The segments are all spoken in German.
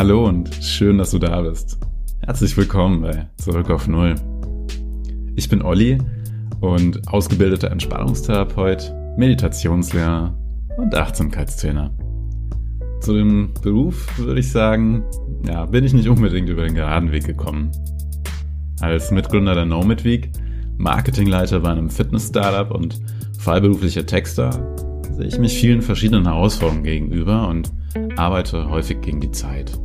Hallo und schön, dass du da bist. Herzlich willkommen bei Zurück auf Null. Ich bin Olli und ausgebildeter Entspannungstherapeut, Meditationslehrer und Achtsamkeitstrainer. Zu dem Beruf würde ich sagen, ja, bin ich nicht unbedingt über den geraden Weg gekommen. Als Mitgründer der Nomad Week, Marketingleiter bei einem Fitness-Startup und freiberuflicher Texter sehe ich mich vielen verschiedenen Herausforderungen gegenüber und arbeite häufig gegen die Zeit.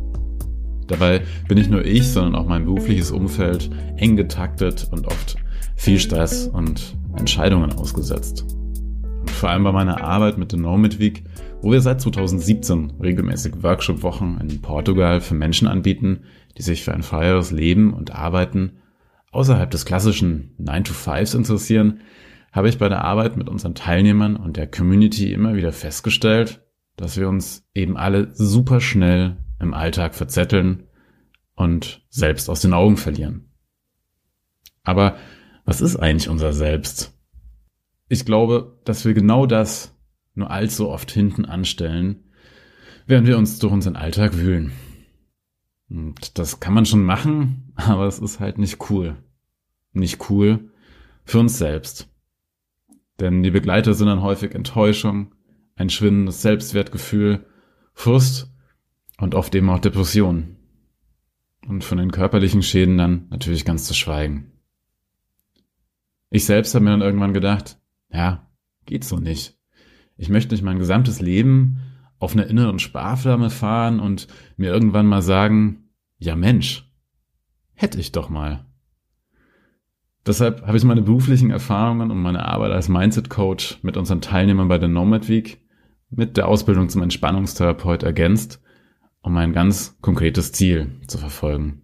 Dabei bin nicht nur ich, sondern auch mein berufliches Umfeld eng getaktet und oft viel Stress und Entscheidungen ausgesetzt. Und vor allem bei meiner Arbeit mit der Nomad Week, wo wir seit 2017 regelmäßig Workshop-Wochen in Portugal für Menschen anbieten, die sich für ein freieres Leben und Arbeiten außerhalb des klassischen 9-to-5s interessieren, habe ich bei der Arbeit mit unseren Teilnehmern und der Community immer wieder festgestellt, dass wir uns eben alle super schnell im Alltag verzetteln und selbst aus den Augen verlieren. Aber was ist eigentlich unser Selbst? Ich glaube, dass wir genau das nur allzu oft hinten anstellen, während wir uns durch unseren Alltag wühlen. Und das kann man schon machen, aber es ist halt nicht cool. Nicht cool für uns selbst. Denn die Begleiter sind dann häufig Enttäuschung, ein schwindendes Selbstwertgefühl, Frust und oft eben auch Depression. Und von den körperlichen Schäden dann natürlich ganz zu schweigen. Ich selbst habe mir dann irgendwann gedacht, ja, geht so nicht. Ich möchte nicht mein gesamtes Leben auf einer inneren Sparflamme fahren und mir irgendwann mal sagen, ja Mensch, hätte ich doch mal. Deshalb habe ich meine beruflichen Erfahrungen und meine Arbeit als Mindset Coach mit unseren Teilnehmern bei der Nomad Week mit der Ausbildung zum Entspannungstherapeut ergänzt, um ein ganz konkretes Ziel zu verfolgen.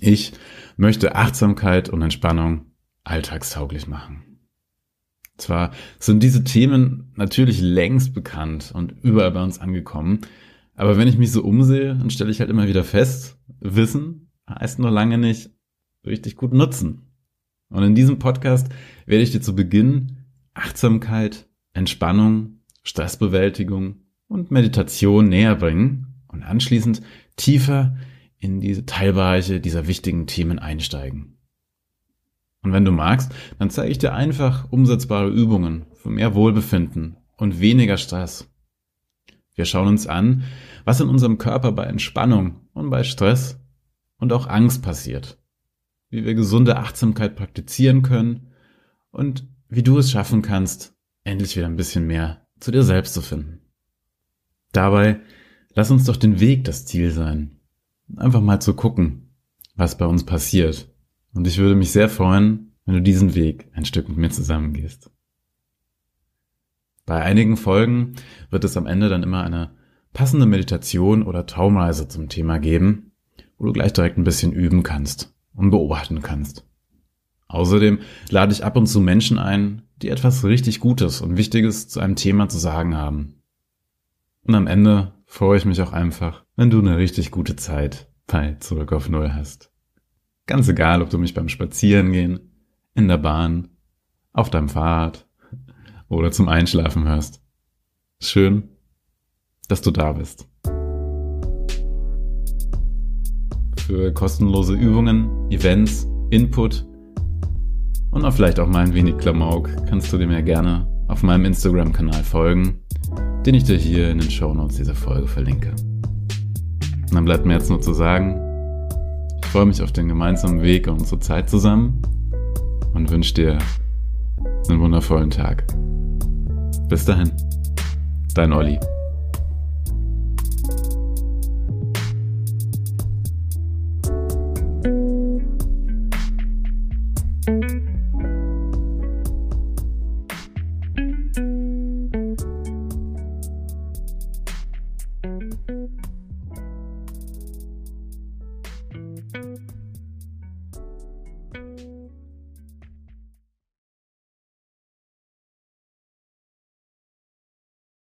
Ich möchte Achtsamkeit und Entspannung alltagstauglich machen. Zwar sind diese Themen natürlich längst bekannt und überall bei uns angekommen, aber wenn ich mich so umsehe, dann stelle ich halt immer wieder fest, Wissen heißt noch lange nicht richtig gut nutzen. Und in diesem Podcast werde ich dir zu Beginn Achtsamkeit, Entspannung Stressbewältigung und Meditation näher bringen und anschließend tiefer in diese Teilbereiche dieser wichtigen Themen einsteigen. Und wenn du magst, dann zeige ich dir einfach umsetzbare Übungen für mehr Wohlbefinden und weniger Stress. Wir schauen uns an, was in unserem Körper bei Entspannung und bei Stress und auch Angst passiert, wie wir gesunde Achtsamkeit praktizieren können und wie du es schaffen kannst, endlich wieder ein bisschen mehr zu dir selbst zu finden. Dabei lass uns doch den Weg das Ziel sein. Einfach mal zu gucken, was bei uns passiert. Und ich würde mich sehr freuen, wenn du diesen Weg ein Stück mit mir zusammengehst. Bei einigen Folgen wird es am Ende dann immer eine passende Meditation oder Traumreise zum Thema geben, wo du gleich direkt ein bisschen üben kannst und beobachten kannst. Außerdem lade ich ab und zu Menschen ein, die etwas richtig Gutes und Wichtiges zu einem Thema zu sagen haben. Und am Ende freue ich mich auch einfach, wenn du eine richtig gute Zeit bei Zurück auf Null hast. Ganz egal, ob du mich beim Spazierengehen, in der Bahn, auf deinem Fahrrad oder zum Einschlafen hörst. Schön, dass du da bist. Für kostenlose Übungen, Events, Input und auch vielleicht auch mal ein wenig Klamauk kannst du dem ja gerne auf meinem Instagram-Kanal folgen, den ich dir hier in den Show Notes dieser Folge verlinke. Und dann bleibt mir jetzt nur zu sagen, ich freue mich auf den gemeinsamen Weg und unsere Zeit zusammen und wünsche dir einen wundervollen Tag. Bis dahin, dein Olli.